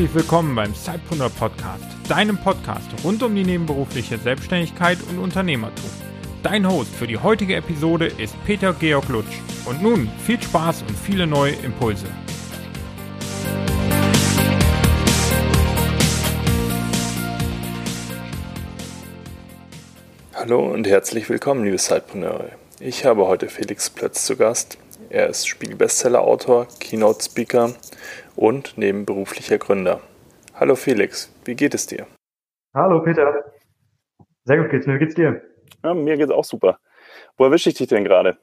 Herzlich willkommen beim Zeitpreneur Podcast, deinem Podcast rund um die nebenberufliche Selbstständigkeit und Unternehmertum. Dein Host für die heutige Episode ist Peter Georg Lutsch. Und nun viel Spaß und viele neue Impulse. Hallo und herzlich willkommen, liebe Zeitpreneure. Ich habe heute Felix Plötz zu Gast. Er ist Spiegel-Bestseller-Autor, Keynote-Speaker und nebenberuflicher Gründer. Hallo Felix, wie geht es dir? Hallo Peter. Sehr gut geht's mir. Wie geht's dir? Ja, mir geht's auch super. Wo erwische ich dich denn gerade?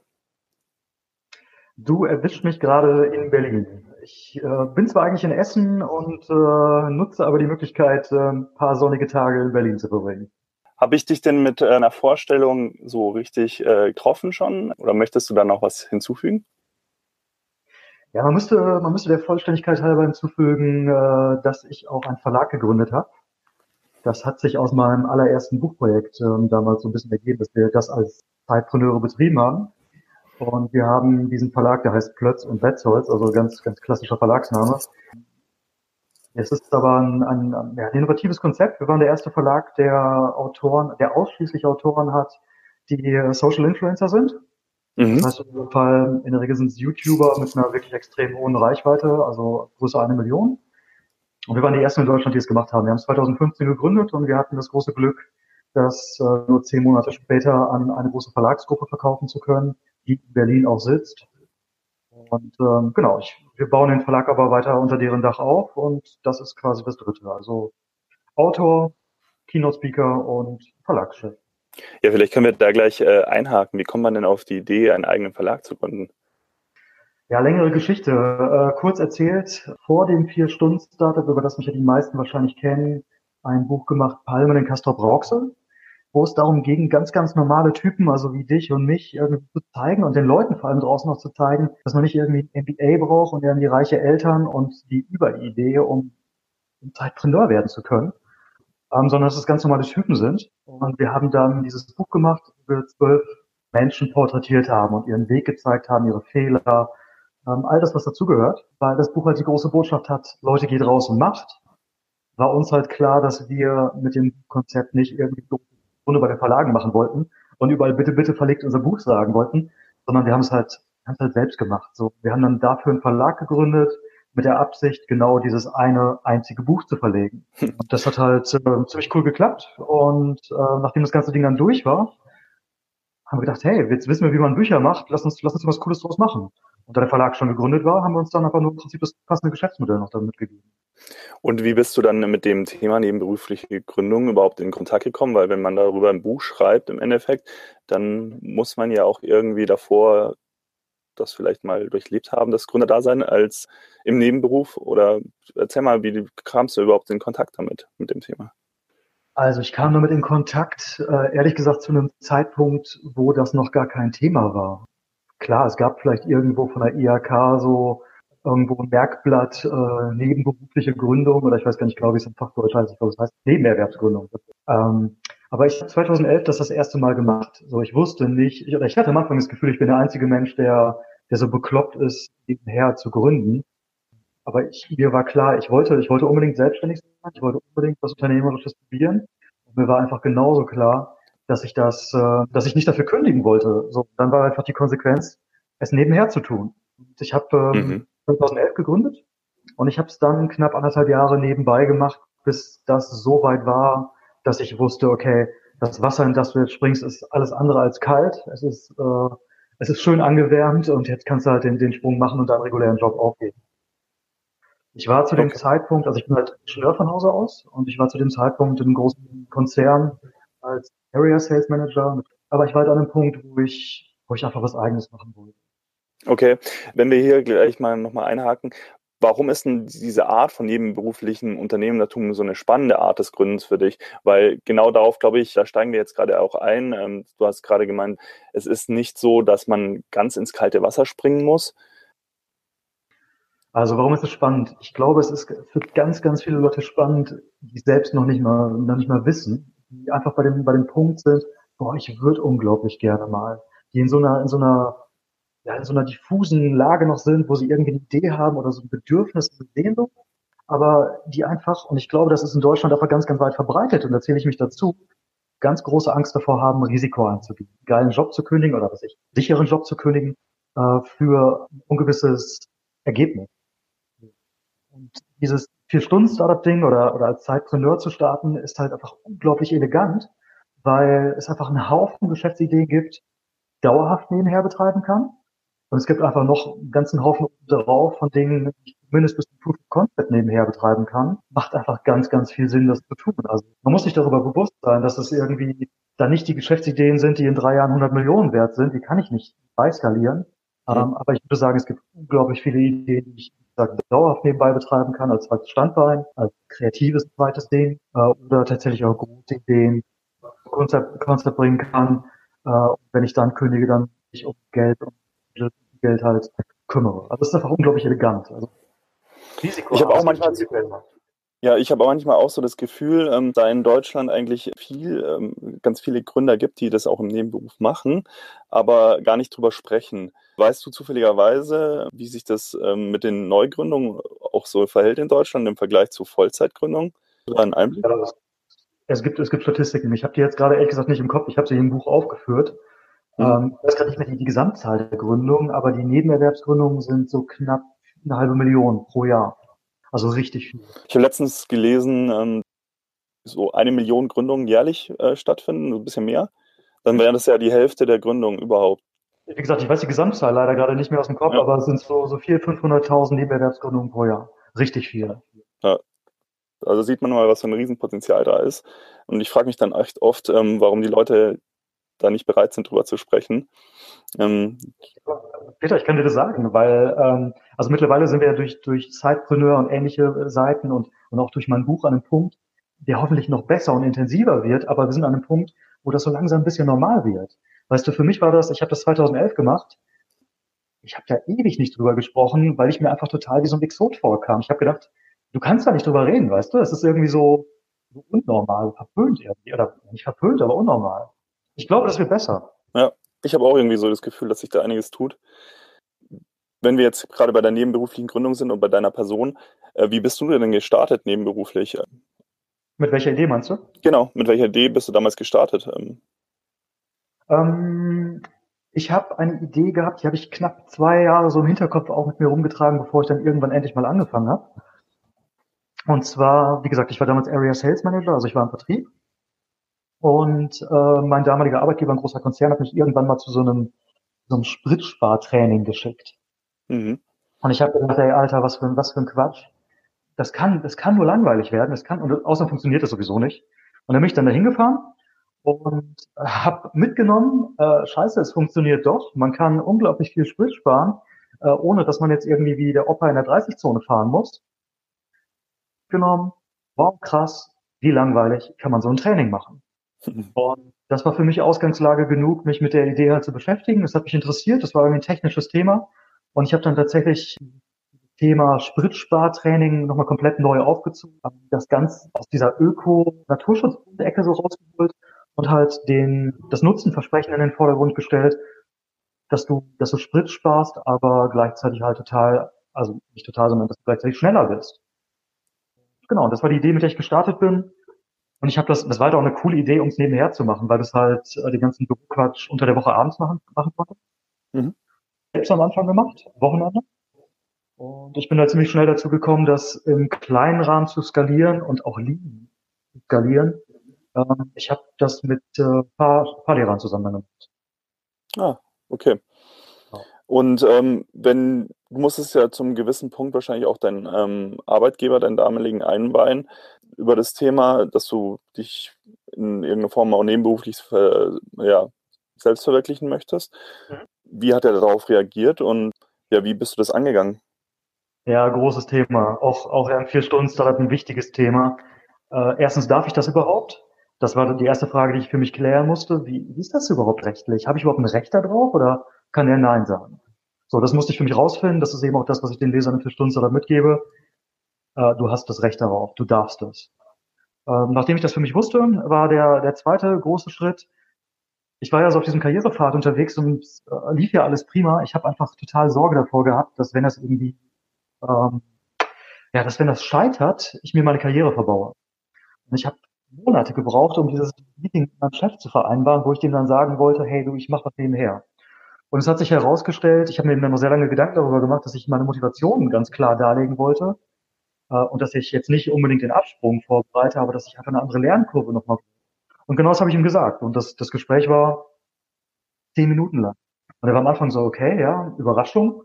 Du erwischst mich gerade in Berlin. Ich äh, bin zwar eigentlich in Essen und äh, nutze aber die Möglichkeit, äh, ein paar sonnige Tage in Berlin zu verbringen. Habe ich dich denn mit einer Vorstellung so richtig äh, getroffen schon? Oder möchtest du da noch was hinzufügen? Ja, man müsste, man müsste der Vollständigkeit halber hinzufügen, äh, dass ich auch einen Verlag gegründet habe. Das hat sich aus meinem allerersten Buchprojekt ähm, damals so ein bisschen ergeben, dass wir das als Zeitpreneure betrieben haben. Und wir haben diesen Verlag, der heißt Plötz und Wetzholz, also ganz, ganz klassischer Verlagsname. Es ist aber ein, ein, ein, innovatives Konzept. Wir waren der erste Verlag, der Autoren, der ausschließlich Autoren hat, die Social Influencer sind. Mhm. Das heißt, in dem Fall, in der Regel sind es YouTuber mit einer wirklich extrem hohen Reichweite, also größer eine Million. Und wir waren die ersten in Deutschland, die es gemacht haben. Wir haben es 2015 gegründet und wir hatten das große Glück, das äh, nur zehn Monate später an eine große Verlagsgruppe verkaufen zu können, die in Berlin auch sitzt. Und ähm, genau, ich, wir bauen den Verlag aber weiter unter deren Dach auf und das ist quasi das Dritte. Also Autor, Keynote Speaker und Verlagschef. Ja, vielleicht können wir da gleich äh, einhaken. Wie kommt man denn auf die Idee, einen eigenen Verlag zu gründen? Ja, längere Geschichte. Äh, kurz erzählt, vor dem Vier-Stunden-Startup, über das mich ja die meisten wahrscheinlich kennen, ein Buch gemacht, Palmen in Castrop Rauxel, wo es darum ging, ganz, ganz normale Typen, also wie dich und mich, irgendwie zu zeigen und den Leuten vor allem draußen noch zu zeigen, dass man nicht irgendwie ein MBA braucht und irgendwie reiche Eltern und die Überidee, um Zeitpreneur werden zu können, ähm, sondern dass es ganz normale Typen sind. Und wir haben dann dieses Buch gemacht, wo wir zwölf Menschen porträtiert haben und ihren Weg gezeigt haben, ihre Fehler, ähm, all das, was dazugehört, weil das Buch halt die große Botschaft hat, Leute geht raus und macht. War uns halt klar, dass wir mit dem Konzept nicht irgendwie Runde bei den Verlagen machen wollten und überall bitte, bitte verlegt unser Buch sagen wollten, sondern wir haben es halt, haben es halt selbst gemacht. So, wir haben dann dafür einen Verlag gegründet, mit der Absicht, genau dieses eine einzige Buch zu verlegen. Und das hat halt äh, ziemlich cool geklappt. Und äh, nachdem das ganze Ding dann durch war, haben wir gedacht, hey, jetzt wissen wir, wie man Bücher macht, lass uns, lass uns was Cooles draus machen. Und da der Verlag schon gegründet war, haben wir uns dann aber nur im Prinzip das passende Geschäftsmodell noch damit gegeben. Und wie bist du dann mit dem Thema nebenberufliche Gründung überhaupt in Kontakt gekommen? Weil wenn man darüber ein Buch schreibt im Endeffekt, dann muss man ja auch irgendwie davor das vielleicht mal durchlebt haben, das Gründerdasein als im Nebenberuf? Oder erzähl mal, wie kamst du überhaupt in Kontakt damit, mit dem Thema? Also ich kam damit in Kontakt, äh, ehrlich gesagt, zu einem Zeitpunkt, wo das noch gar kein Thema war. Klar, es gab vielleicht irgendwo von der IHK so irgendwo ein Merkblatt, äh, nebenberufliche Gründung, oder ich weiß gar nicht genau, wie es im Fachdeutsch heißt, ich glaube, es heißt Nebenerwerbsgründung. Ähm, aber ich habe 2011 das das erste Mal gemacht. So, ich wusste nicht, ich, oder ich hatte am Anfang das Gefühl, ich bin der einzige Mensch, der, der so bekloppt ist, nebenher zu gründen. Aber ich, mir war klar, ich wollte, ich wollte unbedingt selbstständig sein, ich wollte unbedingt was Unternehmerisches probieren. Und mir war einfach genauso klar, dass ich das, äh, dass ich nicht dafür kündigen wollte. So, dann war einfach die Konsequenz, es nebenher zu tun. Und ich habe ähm, mhm. 2011 gegründet und ich habe es dann knapp anderthalb Jahre nebenbei gemacht, bis das so weit war, dass ich wusste, okay, das Wasser, in das du jetzt springst, ist alles andere als kalt. Es ist, äh, es ist schön angewärmt und jetzt kannst du halt den, den Sprung machen und deinen regulären Job aufgeben. Ich war zu dem Zeitpunkt, also ich bin halt Ingenieur von Hause aus und ich war zu dem Zeitpunkt in einem großen Konzern als Area Sales Manager, aber ich war halt an einem Punkt, wo ich, wo ich einfach was eigenes machen wollte. Okay, wenn wir hier gleich mal nochmal einhaken, warum ist denn diese Art von nebenberuflichen Unternehmertum so eine spannende Art des Gründens für dich? Weil genau darauf, glaube ich, da steigen wir jetzt gerade auch ein. Ähm, du hast gerade gemeint, es ist nicht so, dass man ganz ins kalte Wasser springen muss. Also warum ist es spannend? Ich glaube, es ist für ganz, ganz viele Leute spannend, die selbst noch nicht mal, noch nicht mal wissen, die einfach bei dem, bei dem Punkt sind, boah, ich würde unglaublich gerne mal, die in so einer, in so einer, ja, in so einer diffusen Lage noch sind, wo sie irgendwie eine Idee haben oder so ein Bedürfnis, eine Sehnsucht, aber die einfach, und ich glaube, das ist in Deutschland einfach ganz, ganz weit verbreitet, und da zähle ich mich dazu, ganz große Angst davor haben, Risiko einzugehen, geilen Job zu kündigen oder was ich, sicheren Job zu kündigen, äh, für ein ungewisses Ergebnis. Und dieses Vier-Stunden-Startup-Ding oder, oder als Zeitpreneur zu starten, ist halt einfach unglaublich elegant, weil es einfach einen Haufen Geschäftsideen gibt, dauerhaft nebenher betreiben kann. Und es gibt einfach noch einen ganzen Haufen drauf von Dingen, die ich zumindest bis zum Proof of Concept nebenher betreiben kann. Macht einfach ganz, ganz viel Sinn, das zu tun. Also man muss sich darüber bewusst sein, dass es irgendwie da nicht die Geschäftsideen sind, die in drei Jahren 100 Millionen wert sind. Die kann ich nicht beiskalieren. Mhm. Um, aber ich würde sagen, es gibt unglaublich viele Ideen, die ich sagen, dauerhaft nebenbei betreiben kann, als zweites Standbein, als kreatives zweites Ding äh, oder tatsächlich auch gute Ideen Konzept, Konzept bringen kann. Äh, wenn ich dann kündige, dann ich um Geld und Geld halt kümmere. Also es ist einfach unglaublich elegant. Also Risiko. Ich habe auch manchmal ja, ich habe manchmal auch so das Gefühl, ähm, da in Deutschland eigentlich viel, ähm, ganz viele Gründer gibt, die das auch im Nebenberuf machen, aber gar nicht drüber sprechen. Weißt du zufälligerweise, wie sich das ähm, mit den Neugründungen auch so verhält in Deutschland im Vergleich zu Vollzeitgründungen? Ein Einblick? Ja, es gibt, es gibt Statistiken. Ich habe die jetzt gerade ehrlich gesagt nicht im Kopf. Ich habe sie im Buch aufgeführt. Mhm. Ähm, ich weiß gerade nicht mehr die, die Gesamtzahl der Gründungen, aber die Nebenerwerbsgründungen sind so knapp eine halbe Million pro Jahr. Also richtig viel. Ich habe letztens gelesen, ähm, so eine Million Gründungen jährlich äh, stattfinden, so ein bisschen mehr. Dann wäre das ja die Hälfte der Gründungen überhaupt. Wie gesagt, ich weiß die Gesamtzahl leider gerade nicht mehr aus dem Kopf, ja. aber es sind so, so 400.000, 500.000 Nebenerwerbsgründungen pro Jahr. Richtig viel. Ja. Also sieht man mal, was für ein Riesenpotenzial da ist. Und ich frage mich dann echt oft, ähm, warum die Leute da nicht bereit sind, drüber zu sprechen. Ähm, Peter, ich kann dir das sagen, weil ähm, also mittlerweile sind wir ja durch, durch Zeitpreneur und ähnliche Seiten und, und auch durch mein Buch an einem Punkt, der hoffentlich noch besser und intensiver wird, aber wir sind an einem Punkt, wo das so langsam ein bisschen normal wird. Weißt du, für mich war das, ich habe das 2011 gemacht, ich habe da ewig nicht drüber gesprochen, weil ich mir einfach total wie so ein Exot vorkam. Ich habe gedacht, du kannst da nicht drüber reden, weißt du? Es ist irgendwie so, so unnormal, verpönt irgendwie. Oder nicht verpönt, aber unnormal. Ich glaube, das wird besser. Ja, ich habe auch irgendwie so das Gefühl, dass sich da einiges tut. Wenn wir jetzt gerade bei der nebenberuflichen Gründung sind und bei deiner Person, äh, wie bist du denn gestartet nebenberuflich? Mit welcher Idee meinst du? Genau, mit welcher Idee bist du damals gestartet? Ähm, ähm ich habe eine Idee gehabt, die habe ich knapp zwei Jahre so im Hinterkopf auch mit mir rumgetragen, bevor ich dann irgendwann endlich mal angefangen habe. Und zwar, wie gesagt, ich war damals Area Sales Manager, also ich war im Vertrieb. Und äh, mein damaliger Arbeitgeber, ein großer Konzern, hat mich irgendwann mal zu so einem, so einem Spritspartraining geschickt. Mhm. Und ich habe gedacht, ey, Alter, was für, was für ein Quatsch. Das kann, das kann nur langweilig werden. Das kann, und außerdem funktioniert das sowieso nicht. Und dann bin ich dann dahin gefahren und habe mitgenommen, äh, scheiße, es funktioniert doch. Man kann unglaublich viel Sprit sparen, äh, ohne dass man jetzt irgendwie wie der Opa in der 30-Zone fahren muss genommen, wow, krass, wie langweilig kann man so ein Training machen? Und das war für mich Ausgangslage genug, mich mit der Idee halt zu beschäftigen. Das hat mich interessiert, das war irgendwie ein technisches Thema. Und ich habe dann tatsächlich Thema Spritspartraining nochmal komplett neu aufgezogen, das ganz aus dieser Öko-Naturschutzecke so rausgeholt und halt den, das Nutzenversprechen in den Vordergrund gestellt, dass du, dass du Sprit sparst, aber gleichzeitig halt total, also nicht total, sondern dass du gleichzeitig schneller wirst genau, das war die Idee, mit der ich gestartet bin. Und ich habe das, das war halt auch eine coole Idee, um es nebenher zu machen, weil das halt äh, den ganzen Büroquatsch unter der Woche abends machen, machen konnte. Mhm. Selbst am Anfang gemacht, Wochenende. Und ich bin da ziemlich schnell dazu gekommen, das im kleinen Rahmen zu skalieren und auch lieben skalieren. Ähm, ich habe das mit äh, paar, paar Lehrern zusammen gemacht. Ah, okay. Und ähm, wenn du musstest ja zum gewissen Punkt wahrscheinlich auch deinen ähm, Arbeitgeber, deinen damaligen einweihen über das Thema, dass du dich in irgendeiner Form auch nebenberuflich äh, ja, selbst verwirklichen möchtest. Mhm. Wie hat er darauf reagiert und ja, wie bist du das angegangen? Ja, großes Thema. Auch, auch in vier Stunden Startup ein wichtiges Thema. Äh, erstens, darf ich das überhaupt? Das war die erste Frage, die ich für mich klären musste. Wie, wie ist das überhaupt rechtlich? Habe ich überhaupt ein Recht darauf oder kann er Nein sagen? So, das musste ich für mich rausfinden. Das ist eben auch das, was ich den Lesern in vier Stunden oder mitgebe. Äh, du hast das Recht darauf. Du darfst das. Ähm, nachdem ich das für mich wusste, war der, der zweite große Schritt, ich war ja so auf diesem Karrierepfad unterwegs und äh, lief ja alles prima. Ich habe einfach total Sorge davor gehabt, dass wenn das irgendwie, ähm, ja, dass wenn das scheitert, ich mir meine Karriere verbaue. Und ich habe Monate gebraucht, um dieses Meeting mit meinem Chef zu vereinbaren, wo ich dem dann sagen wollte, hey du, ich mache was nebenher. Und es hat sich herausgestellt, ich habe mir dann noch sehr lange Gedanken darüber gemacht, dass ich meine Motivation ganz klar darlegen wollte und dass ich jetzt nicht unbedingt den Absprung vorbereite, aber dass ich einfach eine andere Lernkurve nochmal. Und genau das habe ich ihm gesagt. Und das, das Gespräch war zehn Minuten lang. Und er war am Anfang so, okay, ja, Überraschung.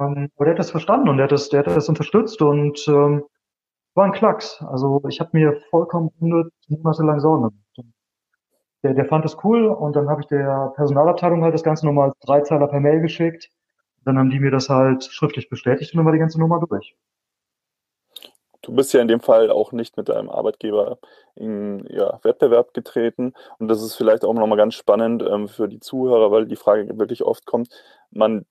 Ähm, aber der hat das verstanden und der hat das, der hat das unterstützt und ähm, war ein Klacks. Also ich habe mir vollkommen unnütz monatelang Sorgen gemacht. Der, der fand das cool und dann habe ich der Personalabteilung halt das Ganze nochmal als Dreizeiler per Mail geschickt. Dann haben die mir das halt schriftlich bestätigt und dann war die ganze Nummer durch du bist ja in dem Fall auch nicht mit deinem Arbeitgeber in ja, Wettbewerb getreten. Und das ist vielleicht auch nochmal ganz spannend ähm, für die Zuhörer, weil die Frage wirklich oft kommt, man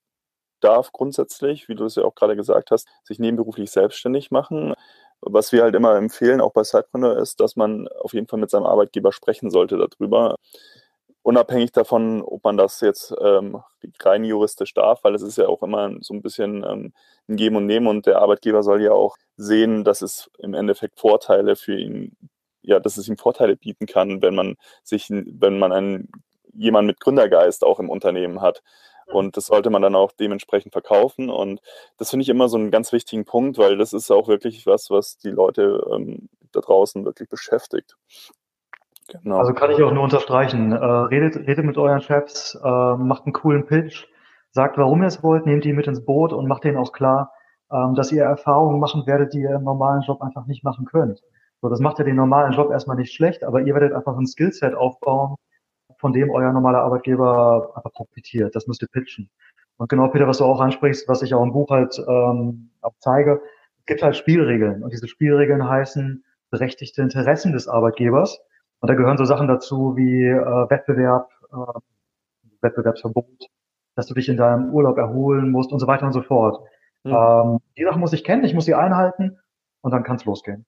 darf grundsätzlich, wie du es ja auch gerade gesagt hast, sich nebenberuflich selbstständig machen. Was wir halt immer empfehlen, auch bei Sidepreneur, ist, dass man auf jeden Fall mit seinem Arbeitgeber sprechen sollte darüber unabhängig davon, ob man das jetzt ähm, rein juristisch darf, weil es ist ja auch immer so ein bisschen ähm, ein Geben und Nehmen und der Arbeitgeber soll ja auch sehen, dass es im Endeffekt Vorteile für ihn, ja, dass es ihm Vorteile bieten kann, wenn man sich, wenn man einen jemand mit Gründergeist auch im Unternehmen hat. Und das sollte man dann auch dementsprechend verkaufen. Und das finde ich immer so einen ganz wichtigen Punkt, weil das ist auch wirklich was, was die Leute ähm, da draußen wirklich beschäftigt. Genau. Also kann ich auch nur unterstreichen. Äh, redet, redet mit euren Chefs, äh, macht einen coolen Pitch, sagt, warum ihr es wollt, nehmt die mit ins Boot und macht denen auch klar, ähm, dass ihr Erfahrungen machen werdet, die ihr im normalen Job einfach nicht machen könnt. So, das macht ja den normalen Job erstmal nicht schlecht, aber ihr werdet einfach ein Skillset aufbauen, von dem euer normaler Arbeitgeber einfach profitiert. Das müsst ihr pitchen. Und genau, Peter, was du auch ansprichst, was ich auch im Buch halt ähm, auch zeige, es gibt halt Spielregeln. Und diese Spielregeln heißen berechtigte Interessen des Arbeitgebers und da gehören so Sachen dazu wie äh, Wettbewerb, äh, Wettbewerbsverbot, dass du dich in deinem Urlaub erholen musst und so weiter und so fort. Mhm. Ähm, die Sachen muss ich kennen, ich muss sie einhalten und dann kann es losgehen.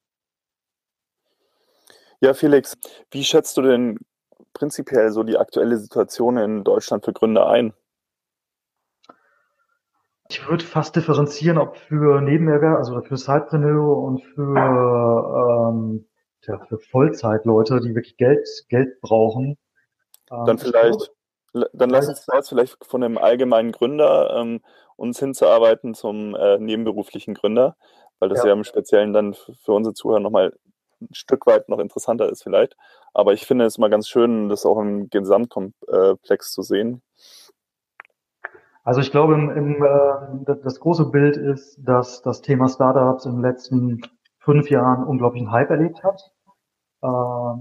Ja, Felix, wie schätzt du denn prinzipiell so die aktuelle Situation in Deutschland für Gründer ein? Ich würde fast differenzieren, ob für Nebenerwerb, also für Sidepreneure und für ähm, ja, für Vollzeitleute, die wirklich Geld, Geld brauchen. Ähm, dann vielleicht, dann lass uns jetzt vielleicht von dem allgemeinen Gründer ähm, uns hinzuarbeiten zum äh, nebenberuflichen Gründer, weil das ja. ja im Speziellen dann für unsere Zuhörer nochmal ein Stück weit noch interessanter ist vielleicht. Aber ich finde es mal ganz schön, das auch im Gesamtkomplex zu sehen. Also ich glaube, im, im, äh, das große Bild ist, dass das Thema Startups im letzten fünf Jahren unglaublichen Hype erlebt hat, äh,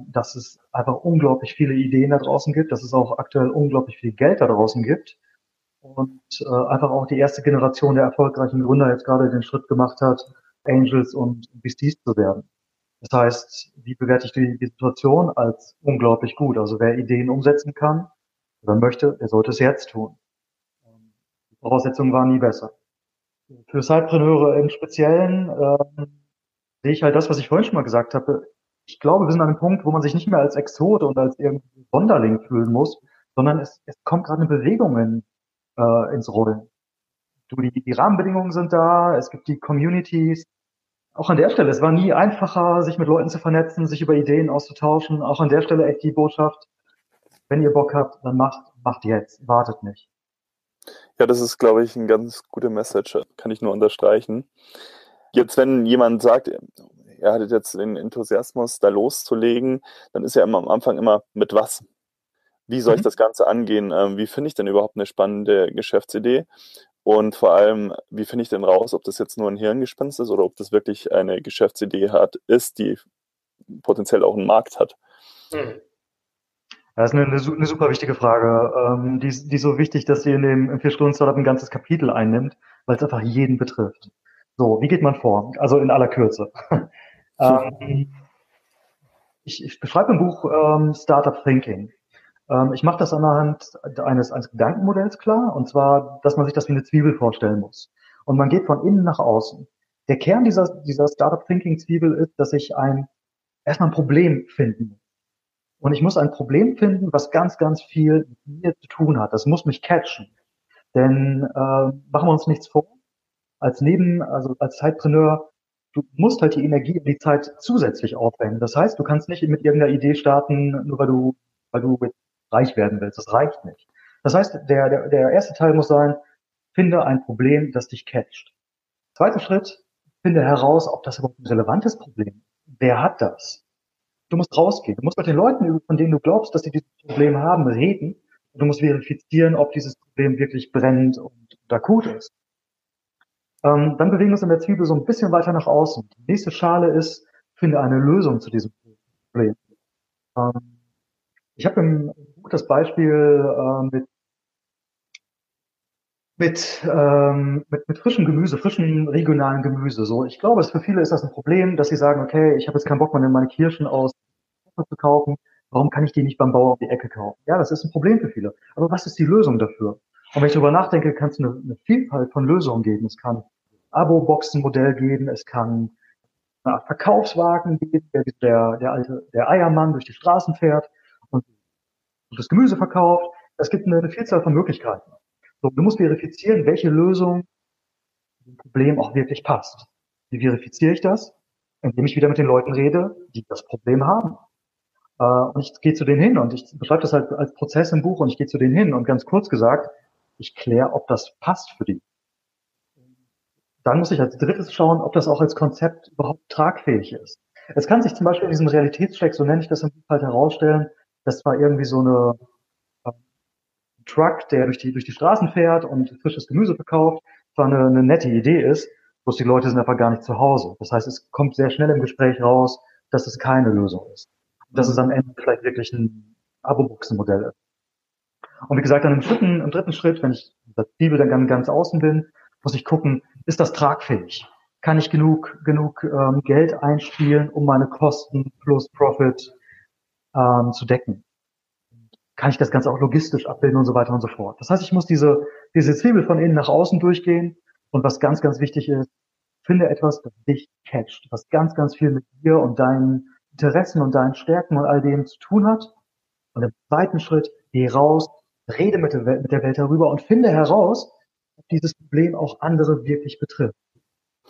dass es einfach unglaublich viele Ideen da draußen gibt, dass es auch aktuell unglaublich viel Geld da draußen gibt und äh, einfach auch die erste Generation der erfolgreichen Gründer jetzt gerade den Schritt gemacht hat, Angels und VCs zu werden. Das heißt, wie bewerte ich die, die Situation als unglaublich gut? Also wer Ideen umsetzen kann oder möchte, der sollte es jetzt tun. Die Voraussetzungen waren nie besser. Für Sidepreneure im Speziellen ähm, sehe ich halt das, was ich vorhin schon mal gesagt habe. Ich glaube, wir sind an einem Punkt, wo man sich nicht mehr als Exot und als irgendwie Sonderling fühlen muss, sondern es, es kommt gerade eine Bewegung in, äh, ins Rollen. Du, die, die Rahmenbedingungen sind da, es gibt die Communities. Auch an der Stelle, es war nie einfacher, sich mit Leuten zu vernetzen, sich über Ideen auszutauschen. Auch an der Stelle echt die Botschaft, wenn ihr Bock habt, dann macht, macht jetzt, wartet nicht. Ja, das ist, glaube ich, ein ganz guter Message, kann ich nur unterstreichen. Jetzt, wenn jemand sagt, er hat jetzt den Enthusiasmus, da loszulegen, dann ist ja immer am Anfang immer mit was? Wie soll ich mhm. das Ganze angehen? Ähm, wie finde ich denn überhaupt eine spannende Geschäftsidee? Und vor allem, wie finde ich denn raus, ob das jetzt nur ein Hirngespinst ist oder ob das wirklich eine Geschäftsidee hat, ist, die potenziell auch einen Markt hat? Mhm. Das ist eine, eine, super wichtige Frage. Ähm, die, die ist so wichtig, dass sie in dem Vier-Stunden-Startup ein ganzes Kapitel einnimmt, weil es einfach jeden betrifft. So, wie geht man vor? Also in aller Kürze. ähm, ich, ich beschreibe im Buch ähm, Startup Thinking. Ähm, ich mache das anhand eines, eines Gedankenmodells klar, und zwar, dass man sich das wie eine Zwiebel vorstellen muss. Und man geht von innen nach außen. Der Kern dieser, dieser Startup Thinking Zwiebel ist, dass ich ein erstmal ein Problem finden. Und ich muss ein Problem finden, was ganz, ganz viel mit mir zu tun hat. Das muss mich catchen. Denn äh, machen wir uns nichts vor. Als Neben, also als Zeitpreneur, du musst halt die Energie und die Zeit zusätzlich aufwenden. Das heißt, du kannst nicht mit irgendeiner Idee starten, nur weil du, weil du reich werden willst. Das reicht nicht. Das heißt, der, der, der erste Teil muss sein, finde ein Problem, das dich catcht. Zweiter Schritt, finde heraus, ob das überhaupt ein relevantes Problem ist. Wer hat das? Du musst rausgehen. Du musst mit den Leuten, von denen du glaubst, dass sie dieses Problem haben, reden. Du musst verifizieren, ob dieses Problem wirklich brennt und, akut ist. Ähm, dann bewegen wir uns in der Zwiebel so ein bisschen weiter nach außen. Die nächste Schale ist, finde eine Lösung zu diesem Problem. Ähm, ich habe im Buch das Beispiel äh, mit mit, ähm, mit, mit frischem Gemüse, frischem regionalen Gemüse. So, ich glaube, für viele ist das ein Problem, dass sie sagen, okay, ich habe jetzt keinen Bock mehr, meine Kirschen aus zu kaufen. Warum kann ich die nicht beim Bauer auf die Ecke kaufen? Ja, das ist ein Problem für viele. Aber was ist die Lösung dafür? Und wenn ich darüber nachdenke, kann es eine, eine Vielfalt von Lösungen geben. Es kann Abo-Boxen-Modell geben, es kann eine Art Verkaufswagen geben, der, der, der alte, der Eiermann durch die Straßen fährt und, und das Gemüse verkauft. Es gibt eine, eine Vielzahl von Möglichkeiten. So, du musst verifizieren, welche Lösung dem Problem auch wirklich passt. Wie verifiziere ich das? Indem ich wieder mit den Leuten rede, die das Problem haben. Äh, und ich gehe zu denen hin und ich beschreibe das halt als Prozess im Buch und ich gehe zu denen hin und ganz kurz gesagt, ich kläre, ob das passt für die. Dann muss ich als drittes schauen, ob das auch als Konzept überhaupt tragfähig ist. Es kann sich zum Beispiel in diesem Realitätscheck, so nenne ich das im Buch halt herausstellen, das war irgendwie so eine Truck, der durch die, durch die Straßen fährt und frisches Gemüse verkauft, zwar eine, eine nette Idee ist, bloß die Leute sind einfach gar nicht zu Hause. Das heißt, es kommt sehr schnell im Gespräch raus, dass es keine Lösung ist. dass es am Ende vielleicht wirklich ein Abo-Buchsen-Modell ist. Und wie gesagt, dann im dritten, im dritten Schritt, wenn ich das Bibel dann ganz außen bin, muss ich gucken, ist das tragfähig? Kann ich genug, genug ähm, Geld einspielen, um meine Kosten plus Profit ähm, zu decken? kann ich das Ganze auch logistisch abbilden und so weiter und so fort. Das heißt, ich muss diese, diese Zwiebel von innen nach außen durchgehen. Und was ganz, ganz wichtig ist, finde etwas, das dich catcht, was ganz, ganz viel mit dir und deinen Interessen und deinen Stärken und all dem zu tun hat. Und im zweiten Schritt, geh raus, rede mit der, Welt, mit der Welt darüber und finde heraus, ob dieses Problem auch andere wirklich betrifft.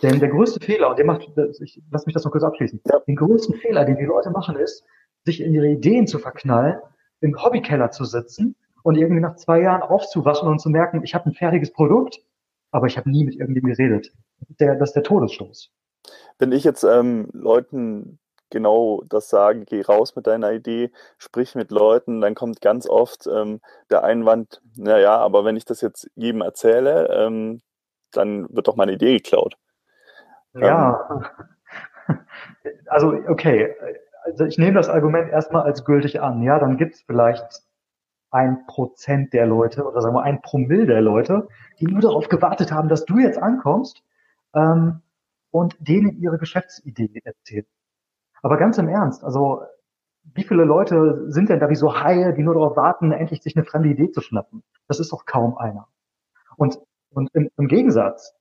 Denn der größte Fehler, und der macht, ich, lass mich das noch kurz abschließen, ja. den größten Fehler, den die Leute machen, ist, sich in ihre Ideen zu verknallen im Hobbykeller zu sitzen und irgendwie nach zwei Jahren aufzuwachen und zu merken, ich habe ein fertiges Produkt, aber ich habe nie mit irgendjemandem geredet. Der, das ist der Todesstoß. Wenn ich jetzt ähm, Leuten genau das sage, geh raus mit deiner Idee, sprich mit Leuten, dann kommt ganz oft ähm, der Einwand, naja, aber wenn ich das jetzt jedem erzähle, ähm, dann wird doch meine Idee geklaut. Ja, ähm. also okay, also ich nehme das Argument erstmal als gültig an. Ja, dann gibt es vielleicht ein Prozent der Leute oder sagen wir ein Promille der Leute, die nur darauf gewartet haben, dass du jetzt ankommst ähm, und denen ihre Geschäftsidee erzählt. Aber ganz im Ernst, also wie viele Leute sind denn da wie so Haie, die nur darauf warten, endlich sich eine fremde Idee zu schnappen? Das ist doch kaum einer. Und, und im, im Gegensatz,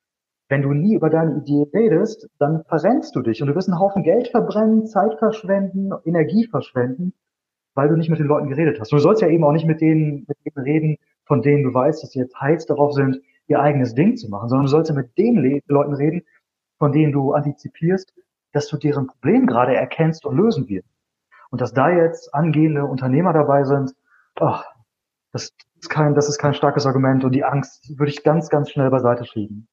wenn du nie über deine Idee redest, dann verrennst du dich und du wirst einen Haufen Geld verbrennen, Zeit verschwenden, Energie verschwenden, weil du nicht mit den Leuten geredet hast. Und du sollst ja eben auch nicht mit denen, mit denen reden, von denen du weißt, dass sie jetzt heiß darauf sind, ihr eigenes Ding zu machen, sondern du sollst ja mit den Le Leuten reden, von denen du antizipierst, dass du deren Problem gerade erkennst und lösen wirst. Und dass da jetzt angehende Unternehmer dabei sind, ach, das ist kein, das ist kein starkes Argument und die Angst würde ich ganz, ganz schnell beiseite schieben.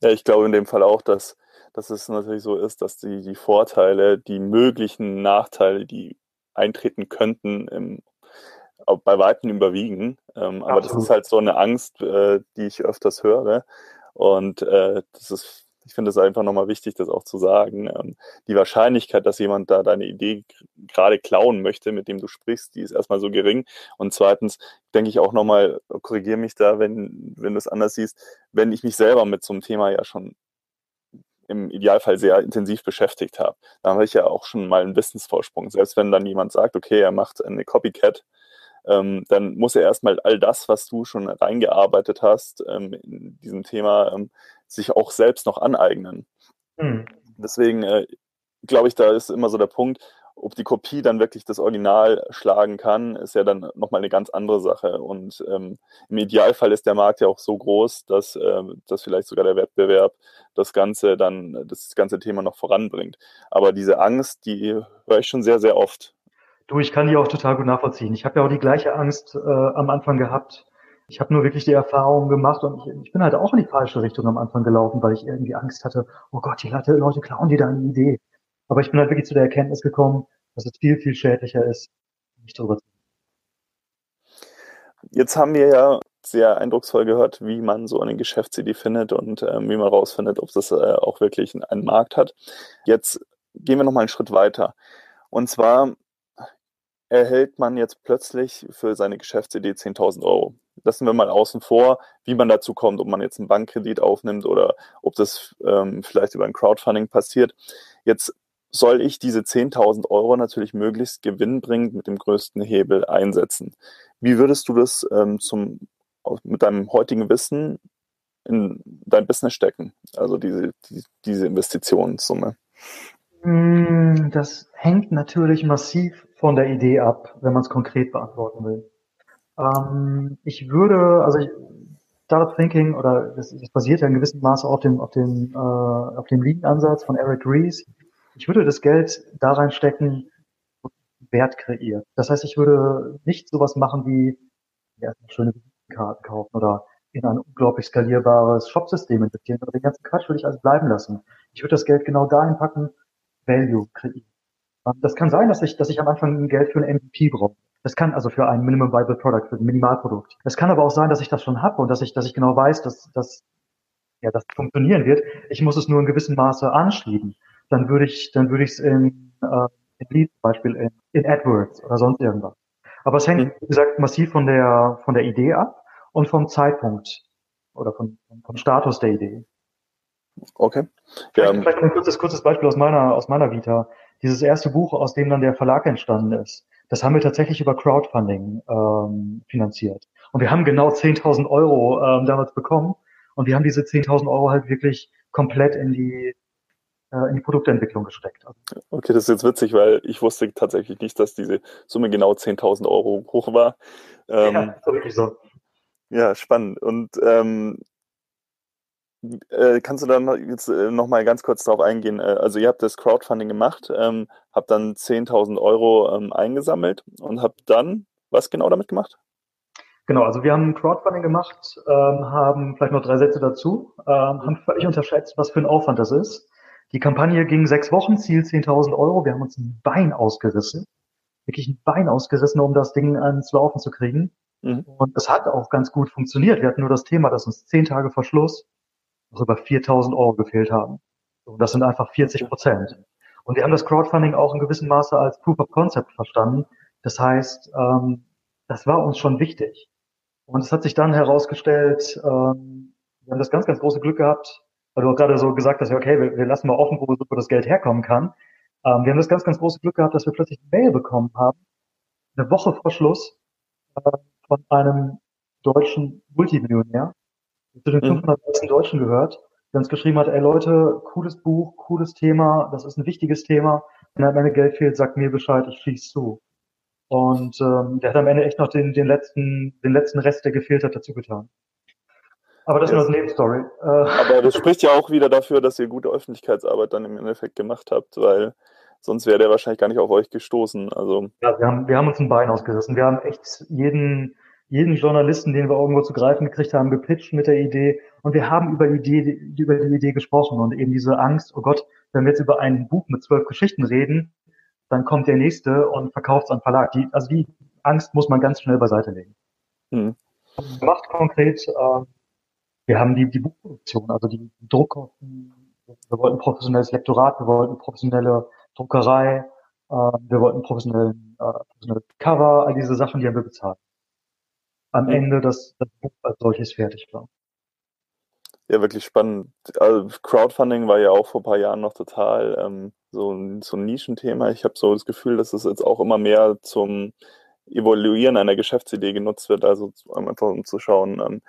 Ja, ich glaube in dem Fall auch, dass, dass es natürlich so ist, dass die, die Vorteile, die möglichen Nachteile, die eintreten könnten, im, bei Weitem überwiegen. Ähm, aber das ist halt so eine Angst, äh, die ich öfters höre. Und äh, das ist ich finde es einfach nochmal wichtig, das auch zu sagen. Ähm, die Wahrscheinlichkeit, dass jemand da deine Idee gerade klauen möchte, mit dem du sprichst, die ist erstmal so gering. Und zweitens denke ich auch nochmal, korrigiere mich da, wenn, wenn du es anders siehst, wenn ich mich selber mit so einem Thema ja schon im Idealfall sehr intensiv beschäftigt habe, dann habe ich ja auch schon mal einen Wissensvorsprung. Selbst wenn dann jemand sagt, okay, er macht eine Copycat, ähm, dann muss er erstmal all das, was du schon reingearbeitet hast ähm, in diesem Thema, ähm, sich auch selbst noch aneignen. Mhm. Deswegen, äh, glaube ich, da ist immer so der Punkt, ob die Kopie dann wirklich das Original schlagen kann, ist ja dann nochmal eine ganz andere Sache. Und ähm, im Idealfall ist der Markt ja auch so groß, dass, äh, dass vielleicht sogar der Wettbewerb das Ganze dann, das ganze Thema noch voranbringt. Aber diese Angst, die höre ich schon sehr, sehr oft. Du, ich kann die auch total gut nachvollziehen. Ich habe ja auch die gleiche Angst äh, am Anfang gehabt. Ich habe nur wirklich die Erfahrung gemacht und ich, ich, bin halt auch in die falsche Richtung am Anfang gelaufen, weil ich irgendwie Angst hatte, oh Gott, die Leute, Leute klauen dir da eine Idee. Aber ich bin halt wirklich zu der Erkenntnis gekommen, dass es viel, viel schädlicher ist, nicht drüber zu Jetzt haben wir ja sehr eindrucksvoll gehört, wie man so eine Geschäftsidee findet und äh, wie man rausfindet, ob das äh, auch wirklich einen Markt hat. Jetzt gehen wir noch mal einen Schritt weiter. Und zwar erhält man jetzt plötzlich für seine Geschäftsidee 10.000 Euro. Lassen wir mal außen vor, wie man dazu kommt, ob man jetzt einen Bankkredit aufnimmt oder ob das ähm, vielleicht über ein Crowdfunding passiert. Jetzt soll ich diese 10.000 Euro natürlich möglichst gewinnbringend mit dem größten Hebel einsetzen. Wie würdest du das ähm, zum, mit deinem heutigen Wissen in dein Business stecken? Also diese, die, diese Investitionssumme. Hm, das hängt natürlich massiv von der Idee ab, wenn man es konkret beantworten will. Ähm, ich würde, also ich, Startup Thinking oder das, das basiert ja in gewissem Maße auf dem, auf dem, äh, auf dem Lean-Ansatz von Eric Ries. Ich würde das Geld da reinstecken, Wert kreiert. Das heißt, ich würde nicht sowas machen wie ja, schöne Karten kaufen oder in ein unglaublich skalierbares Shopsystem investieren. Aber den ganzen Quatsch würde ich also bleiben lassen. Ich würde das Geld genau dahin packen, Value kreieren. Das kann sein, dass ich, dass ich am Anfang Geld für ein MVP brauche. Das kann also für ein Minimum Viable Product, für ein Minimalprodukt. Es kann aber auch sein, dass ich das schon habe und dass ich, dass ich genau weiß, dass, dass ja, das funktionieren wird. Ich muss es nur in gewissem Maße anschieben. Dann würde ich, dann würde ich es in, äh, in Lead, zum Beispiel in, in AdWords oder sonst irgendwas. Aber es hängt, wie gesagt, massiv von der, von der Idee ab und vom Zeitpunkt oder vom, vom Status der Idee. Okay. Vielleicht, ja. vielleicht ein kurzes, kurzes Beispiel aus meiner, aus meiner Vita. Dieses erste Buch, aus dem dann der Verlag entstanden ist, das haben wir tatsächlich über Crowdfunding ähm, finanziert. Und wir haben genau 10.000 Euro ähm, damals bekommen. Und wir haben diese 10.000 Euro halt wirklich komplett in die äh, in die Produktentwicklung gesteckt. Okay, das ist jetzt witzig, weil ich wusste tatsächlich nicht, dass diese Summe genau 10.000 Euro hoch war. Ähm, ja, wirklich so. Ja, spannend. Und ähm, äh, kannst du dann jetzt äh, noch mal ganz kurz darauf eingehen? Äh, also ihr habt das Crowdfunding gemacht, ähm, habt dann 10.000 Euro ähm, eingesammelt und habt dann was genau damit gemacht? Genau, also wir haben Crowdfunding gemacht, ähm, haben vielleicht noch drei Sätze dazu, ähm, haben völlig unterschätzt, was für ein Aufwand das ist. Die Kampagne ging sechs Wochen, Ziel 10.000 Euro. Wir haben uns ein Bein ausgerissen, wirklich ein Bein ausgerissen, um das Ding ans Laufen zu kriegen. Mhm. Und es hat auch ganz gut funktioniert. Wir hatten nur das Thema, dass uns zehn Tage vor Schluss noch über 4.000 Euro gefehlt haben. Und das sind einfach 40 Prozent. Und wir haben das Crowdfunding auch in gewissem Maße als Proof of Concept verstanden. Das heißt, ähm, das war uns schon wichtig. Und es hat sich dann herausgestellt, ähm, wir haben das ganz, ganz große Glück gehabt, weil du auch gerade so gesagt hast, okay, wir, wir lassen mal offen, wo, wo das Geld herkommen kann. Ähm, wir haben das ganz, ganz große Glück gehabt, dass wir plötzlich eine Mail bekommen haben, eine Woche vor Schluss, äh, von einem deutschen Multimillionär, zu den 500 mhm. besten Deutschen gehört, der uns geschrieben hat, ey Leute, cooles Buch, cooles Thema, das ist ein wichtiges Thema. Wenn am Ende Geld fehlt, sagt mir Bescheid, ich schieß zu. Und ähm, der hat am Ende echt noch den, den, letzten, den letzten Rest, der gefehlt hat, dazu getan. Aber das ist nur eine Nebenstory. Äh, Aber das spricht ja auch wieder dafür, dass ihr gute Öffentlichkeitsarbeit dann im Endeffekt gemacht habt, weil sonst wäre der wahrscheinlich gar nicht auf euch gestoßen. Also ja, wir haben, wir haben uns ein Bein ausgerissen. Wir haben echt jeden, jeden Journalisten, den wir irgendwo zu greifen gekriegt haben, gepitcht mit der Idee. Und wir haben über die Idee, über die Idee gesprochen und eben diese Angst, oh Gott, wenn wir jetzt über ein Buch mit zwölf Geschichten reden, dann kommt der nächste und verkauft es an Verlag. Die, also die Angst muss man ganz schnell beiseite legen. Hm. Macht konkret, äh, wir haben die, die Buchproduktion, also die Druckkosten. Wir wollten professionelles Lektorat, wir wollten professionelle Druckerei, äh, wir wollten professionellen, äh, professionelle Cover, all diese Sachen, die haben wir bezahlt. Am Ende das, das Buch als solches fertig war. Ja, wirklich spannend. Also Crowdfunding war ja auch vor ein paar Jahren noch total ähm, so, ein, so ein Nischenthema. Ich habe so das Gefühl, dass es jetzt auch immer mehr zum Evaluieren einer Geschäftsidee genutzt wird, also einfach um zu schauen, ähm,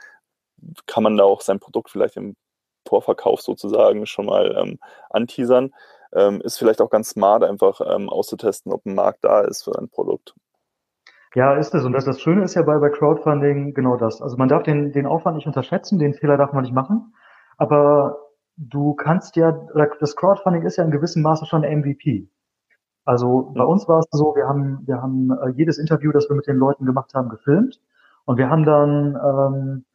kann man da auch sein Produkt vielleicht im Vorverkauf sozusagen schon mal ähm, anteasern. ähm, ist vielleicht auch ganz smart, einfach ähm, auszutesten, ob ein Markt da ist für ein Produkt. Ja, ist es. Und das, das Schöne ist ja bei, bei Crowdfunding genau das. Also man darf den, den Aufwand nicht unterschätzen, den Fehler darf man nicht machen. Aber du kannst ja, das Crowdfunding ist ja in gewissem Maße schon MVP. Also bei uns war es so, wir haben, wir haben äh, jedes Interview, das wir mit den Leuten gemacht haben, gefilmt. Und wir haben dann ähm,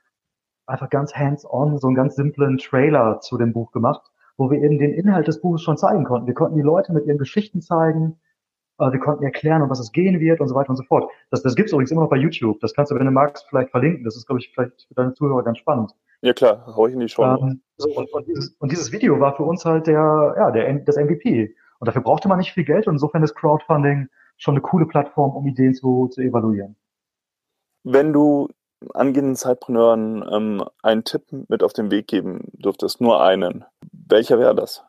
einfach ganz hands-on so einen ganz simplen Trailer zu dem Buch gemacht, wo wir eben den Inhalt des Buches schon zeigen konnten. Wir konnten die Leute mit ihren Geschichten zeigen, wir konnten erklären, um was es gehen wird und so weiter und so fort. Das, das gibt es übrigens immer noch bei YouTube. Das kannst du, wenn du magst, vielleicht verlinken. Das ist, glaube ich, vielleicht für deine Zuhörer ganz spannend. Ja klar, hau ich in die Show. Ähm, so, und, und, dieses, und dieses Video war für uns halt der, ja, der, das MVP. Und dafür brauchte man nicht viel Geld. Und insofern ist Crowdfunding schon eine coole Plattform, um Ideen zu, zu evaluieren. Wenn du angehenden Zeitpreneuren ähm, einen Tipp mit auf den Weg geben dürftest, nur einen, welcher wäre das?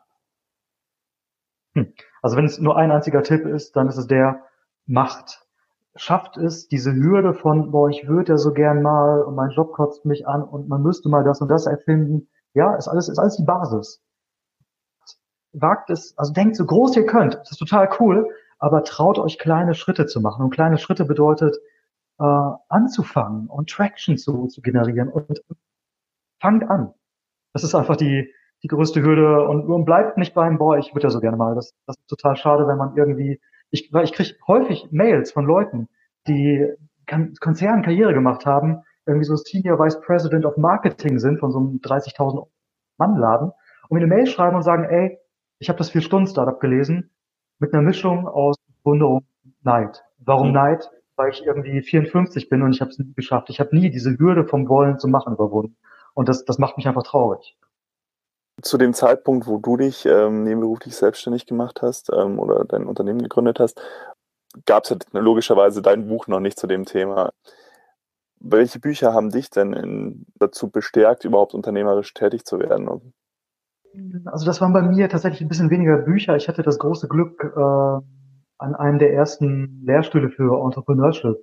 Hm. Also wenn es nur ein einziger Tipp ist, dann ist es der, macht. Schafft es, diese Hürde von, boah, ich würde ja so gern mal und mein Job kotzt mich an und man müsste mal das und das erfinden. Ja, ist alles, ist alles die Basis. Wagt es, also denkt so groß ihr könnt. Das ist total cool, aber traut euch kleine Schritte zu machen. Und kleine Schritte bedeutet, äh, anzufangen und Traction zu, zu generieren und fangt an. Das ist einfach die, die größte Hürde und, und bleibt nicht beim, boah, ich würde ja so gerne mal. Das, das ist total schade, wenn man irgendwie, ich, weil ich kriege häufig Mails von Leuten, die Konzernen Karriere gemacht haben, irgendwie so Senior Vice President of Marketing sind von so einem 30.000 Mann Laden und mir eine Mail schreiben und sagen, ey, ich habe das vier Stunden Startup gelesen mit einer Mischung aus Bewunderung und Neid. Warum mhm. Neid? Weil ich irgendwie 54 bin und ich habe es nie geschafft. Ich habe nie diese Hürde vom Wollen zu machen überwunden. Und das, das macht mich einfach traurig zu dem Zeitpunkt, wo du dich ähm, nebenberuflich selbstständig gemacht hast ähm, oder dein Unternehmen gegründet hast, gab es ja logischerweise dein Buch noch nicht zu dem Thema. Welche Bücher haben dich denn in, dazu bestärkt, überhaupt unternehmerisch tätig zu werden? Also das waren bei mir tatsächlich ein bisschen weniger Bücher. Ich hatte das große Glück, äh, an einem der ersten Lehrstühle für Entrepreneurship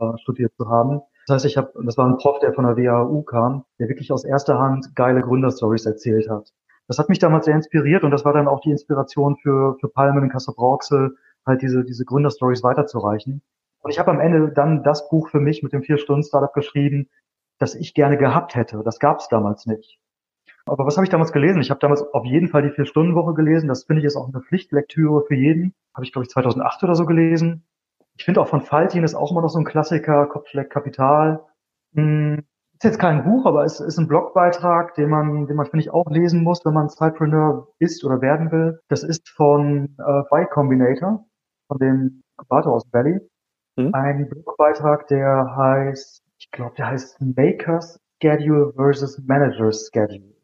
äh, studiert zu haben. Das heißt, ich habe, das war ein Prof, der von der WHU kam, der wirklich aus erster Hand geile Gründerstories erzählt hat. Das hat mich damals sehr inspiriert und das war dann auch die Inspiration für, für Palmen in Kassel-Brauxel, halt diese, diese Gründerstories weiterzureichen. Und ich habe am Ende dann das Buch für mich mit dem Vier-Stunden-Startup geschrieben, das ich gerne gehabt hätte. Das gab es damals nicht. Aber was habe ich damals gelesen? Ich habe damals auf jeden Fall die Vier-Stunden-Woche gelesen. Das finde ich ist auch eine Pflichtlektüre für jeden. Habe ich, glaube ich, 2008 oder so gelesen. Ich finde auch von Faltin ist auch immer noch so ein Klassiker, Kopfschläg Kapital. Hm, ist jetzt kein Buch, aber es ist ein Blogbeitrag, den man, den man finde ich auch lesen muss, wenn man Zeitpreneur ist oder werden will. Das ist von äh, Y Combinator, von dem Inkubator aus Valley. Mhm. Ein Blogbeitrag, der heißt, ich glaube, der heißt Makers Schedule versus Managers Schedule.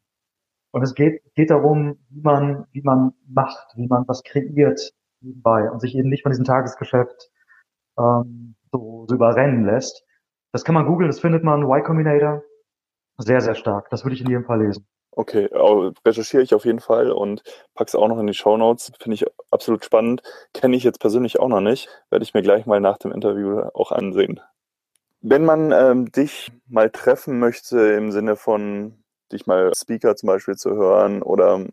Und es geht, geht darum, wie man, wie man macht, wie man was kreiert nebenbei und sich eben nicht von diesem Tagesgeschäft ähm, so, so überrennen lässt. Das kann man googeln, das findet man, Y Combinator. Sehr, sehr stark. Das würde ich in jedem Fall lesen. Okay, recherchiere ich auf jeden Fall und packe es auch noch in die Show Notes. Finde ich absolut spannend. Kenne ich jetzt persönlich auch noch nicht. Werde ich mir gleich mal nach dem Interview auch ansehen. Wenn man ähm, dich mal treffen möchte im Sinne von dich mal Speaker zum Beispiel zu hören oder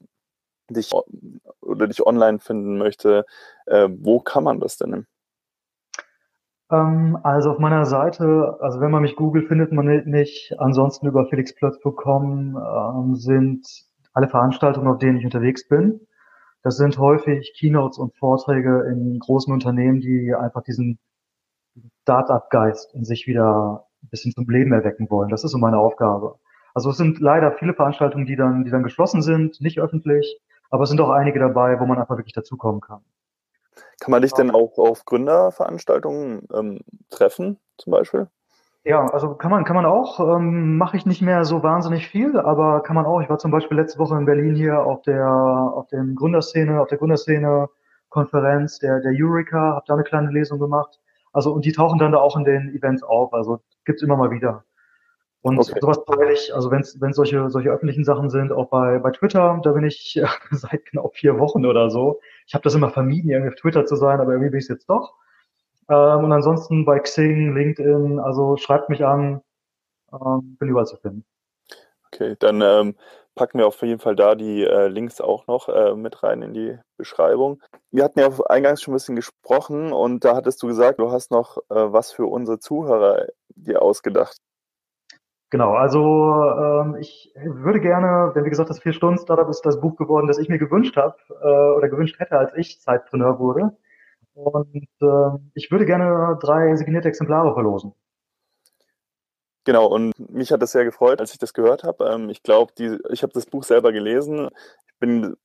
dich oder dich online finden möchte, äh, wo kann man das denn? Ähm, also auf meiner Seite, also wenn man mich googelt, findet man mich. Ansonsten über felixplötz.com ähm, sind alle Veranstaltungen, auf denen ich unterwegs bin. Das sind häufig Keynotes und Vorträge in großen Unternehmen, die einfach diesen Start-up-Geist in sich wieder ein bisschen zum Leben erwecken wollen. Das ist so meine Aufgabe. Also es sind leider viele Veranstaltungen, die dann, die dann geschlossen sind, nicht öffentlich, aber es sind auch einige dabei, wo man einfach wirklich dazukommen kann. Kann man dich denn auch auf Gründerveranstaltungen ähm, treffen, zum Beispiel? Ja, also kann man, kann man auch. Ähm, Mache ich nicht mehr so wahnsinnig viel, aber kann man auch. Ich war zum Beispiel letzte Woche in Berlin hier auf der auf dem Gründerszene, auf der Gründerszene-Konferenz der, der Eureka, habe da eine kleine Lesung gemacht. Also und die tauchen dann da auch in den Events auf. Also gibt's immer mal wieder. Und okay. sowas teile ich, also wenn es solche, solche öffentlichen Sachen sind, auch bei, bei Twitter, da bin ich seit genau vier Wochen oder so. Ich habe das immer vermieden, irgendwie auf Twitter zu sein, aber irgendwie bin ich jetzt doch. Ähm, und ansonsten bei Xing, LinkedIn, also schreibt mich an, ähm, bin überall zu finden. Okay, dann ähm, packen wir auf jeden Fall da die äh, Links auch noch äh, mit rein in die Beschreibung. Wir hatten ja eingangs schon ein bisschen gesprochen und da hattest du gesagt, du hast noch äh, was für unsere Zuhörer dir ausgedacht. Genau, also ähm, ich würde gerne, wenn wie gesagt das Vier-Stunden-Startup ist das Buch geworden, das ich mir gewünscht habe äh, oder gewünscht hätte, als ich Zeitpreneur wurde. Und äh, ich würde gerne drei signierte Exemplare verlosen. Genau, und mich hat das sehr gefreut, als ich das gehört habe. Ähm, ich glaube, ich habe das Buch selber gelesen. Ich bin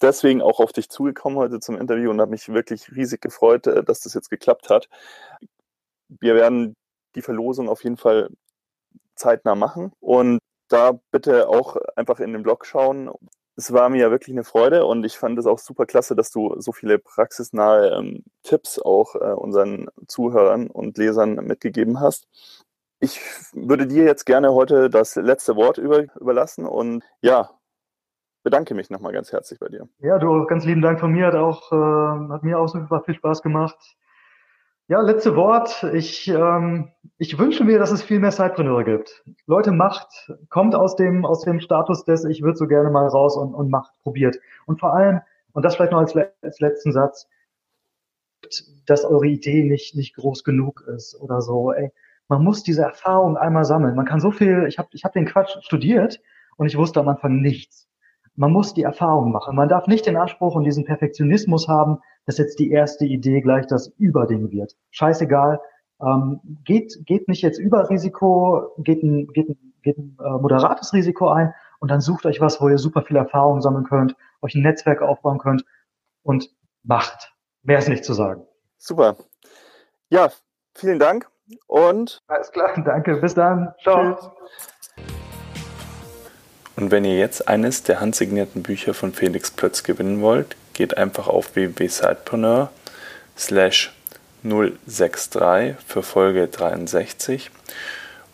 deswegen auch auf dich zugekommen heute zum Interview und habe mich wirklich riesig gefreut, äh, dass das jetzt geklappt hat. Wir werden die Verlosung auf jeden Fall zeitnah machen und da bitte auch einfach in den Blog schauen. Es war mir ja wirklich eine Freude und ich fand es auch super klasse, dass du so viele praxisnahe ähm, Tipps auch äh, unseren Zuhörern und Lesern mitgegeben hast. Ich würde dir jetzt gerne heute das letzte Wort über, überlassen und ja, bedanke mich nochmal ganz herzlich bei dir. Ja, du, ganz lieben Dank von mir, hat auch, äh, hat mir auch super viel Spaß gemacht. Ja, letzte Wort. Ich, ähm, ich wünsche mir, dass es viel mehr Zeitpreneure gibt. Leute, macht, kommt aus dem, aus dem Status des, ich würde so gerne mal raus und, und macht, probiert. Und vor allem, und das vielleicht noch als, als letzten Satz, dass eure Idee nicht, nicht groß genug ist oder so. Ey, man muss diese Erfahrung einmal sammeln. Man kann so viel, ich habe ich hab den Quatsch studiert und ich wusste am Anfang nichts. Man muss die Erfahrung machen. Man darf nicht den Anspruch und diesen Perfektionismus haben, dass jetzt die erste Idee gleich das Überding wird. Scheißegal. Ähm, geht, geht nicht jetzt über Risiko, geht ein, geht ein, geht ein äh, moderates Risiko ein und dann sucht euch was, wo ihr super viel Erfahrung sammeln könnt, euch ein Netzwerk aufbauen könnt und macht. Mehr ist nicht zu sagen. Super. Ja, vielen Dank und. Alles klar, danke. Bis dann. Ciao. Tschüss. Und wenn ihr jetzt eines der handsignierten Bücher von Felix Plötz gewinnen wollt, geht einfach auf www.sidepreneur slash 063 für Folge 63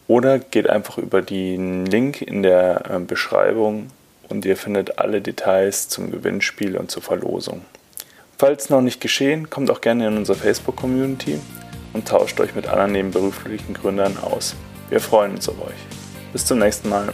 oder geht einfach über den Link in der äh, Beschreibung und ihr findet alle Details zum Gewinnspiel und zur Verlosung. Falls noch nicht geschehen, kommt auch gerne in unsere Facebook-Community und tauscht euch mit anderen nebenberuflichen Gründern aus. Wir freuen uns auf euch. Bis zum nächsten Mal.